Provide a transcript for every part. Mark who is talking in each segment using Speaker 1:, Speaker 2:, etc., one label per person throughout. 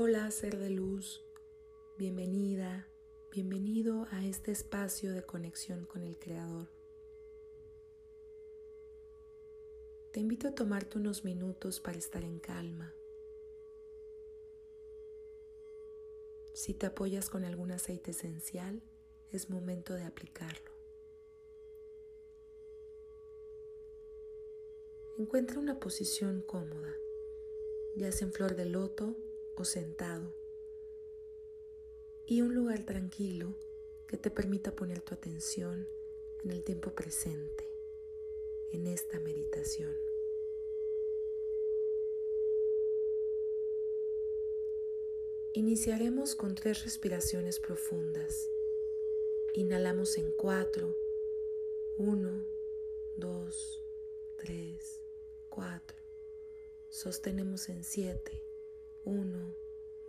Speaker 1: Hola, ser de luz, bienvenida, bienvenido a este espacio de conexión con el Creador. Te invito a tomarte unos minutos para estar en calma. Si te apoyas con algún aceite esencial, es momento de aplicarlo. Encuentra una posición cómoda, ya sea en flor de loto o sentado, y un lugar tranquilo que te permita poner tu atención en el tiempo presente, en esta meditación. Iniciaremos con tres respiraciones profundas. Inhalamos en cuatro. Uno, dos, tres, cuatro. Sostenemos en siete. 1,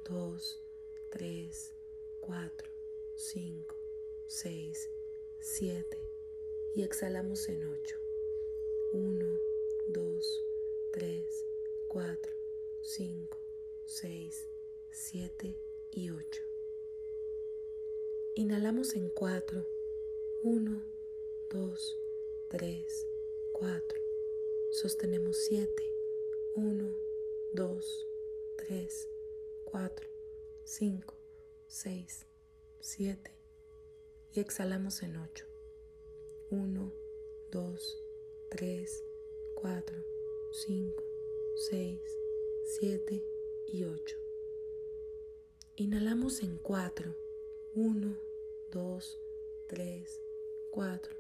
Speaker 1: 2, 3, 4, 5, 6, 7 y exhalamos en 8. 1, 2, 3, 4, 5, 6, 7 y 8. Inhalamos en 4. 1, 2, 3, 4. Sostenemos 7. 1, 2, 3, 4, 5, 6, 7 y exhalamos en 8. 1, 2, 3, 4, 5, 6, 7 y 8. Inhalamos en 4. 1, 2, 3, 4.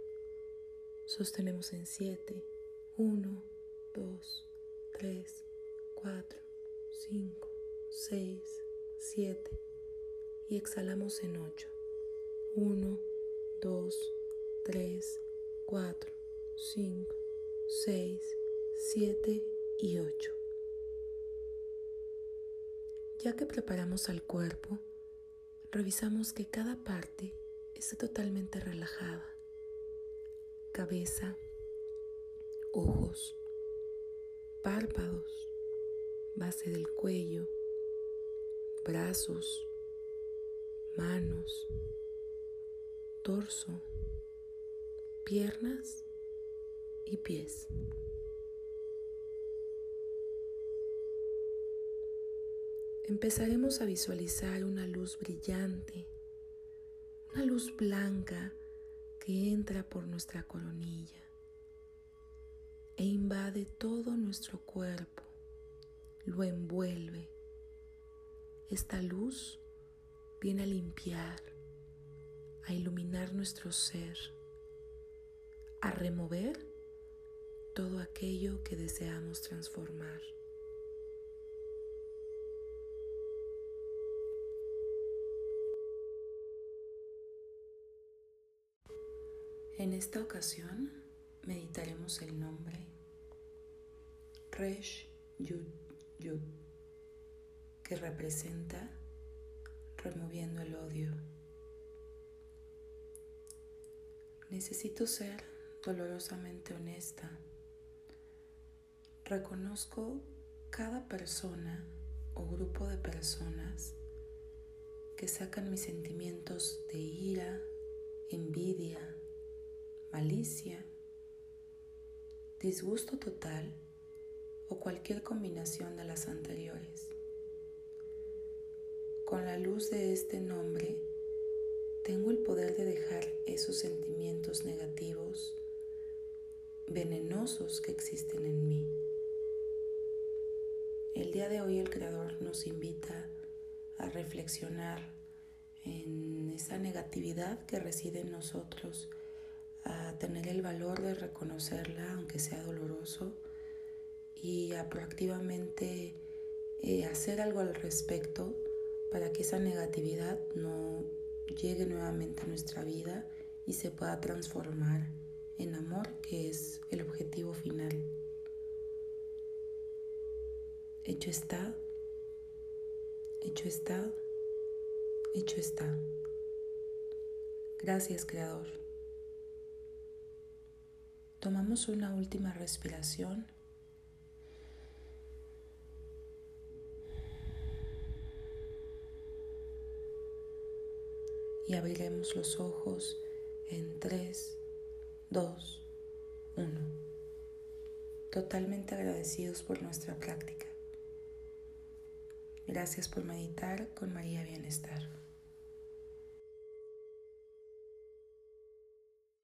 Speaker 1: Sostenemos en 7. 1, 2, 3, 4, 5, 6, 7 y exhalamos en 8. 1, 2, 3, 4, 5, 6, 7 y 8. Ya que preparamos al cuerpo, revisamos que cada parte esté totalmente relajada. Cabeza, ojos, párpados, base del cuello, brazos, manos, torso, piernas y pies. Empezaremos a visualizar una luz brillante, una luz blanca que entra por nuestra coronilla e invade todo nuestro cuerpo lo envuelve. Esta luz viene a limpiar, a iluminar nuestro ser, a remover todo aquello que deseamos transformar. En esta ocasión meditaremos el nombre Resh Yud Yud, que representa removiendo el odio. Necesito ser dolorosamente honesta. Reconozco cada persona o grupo de personas que sacan mis sentimientos de ira, envidia, malicia, disgusto total o cualquier combinación de las anteriores. Con la luz de este nombre, tengo el poder de dejar esos sentimientos negativos, venenosos que existen en mí. El día de hoy el Creador nos invita a reflexionar en esa negatividad que reside en nosotros, a tener el valor de reconocerla, aunque sea doloroso, y a proactivamente eh, hacer algo al respecto para que esa negatividad no llegue nuevamente a nuestra vida y se pueda transformar en amor, que es el objetivo final. Hecho está, hecho está, hecho está. Gracias, Creador. Tomamos una última respiración y abriremos los ojos en 3, 2, 1. Totalmente agradecidos por nuestra práctica. Gracias por meditar con María Bienestar.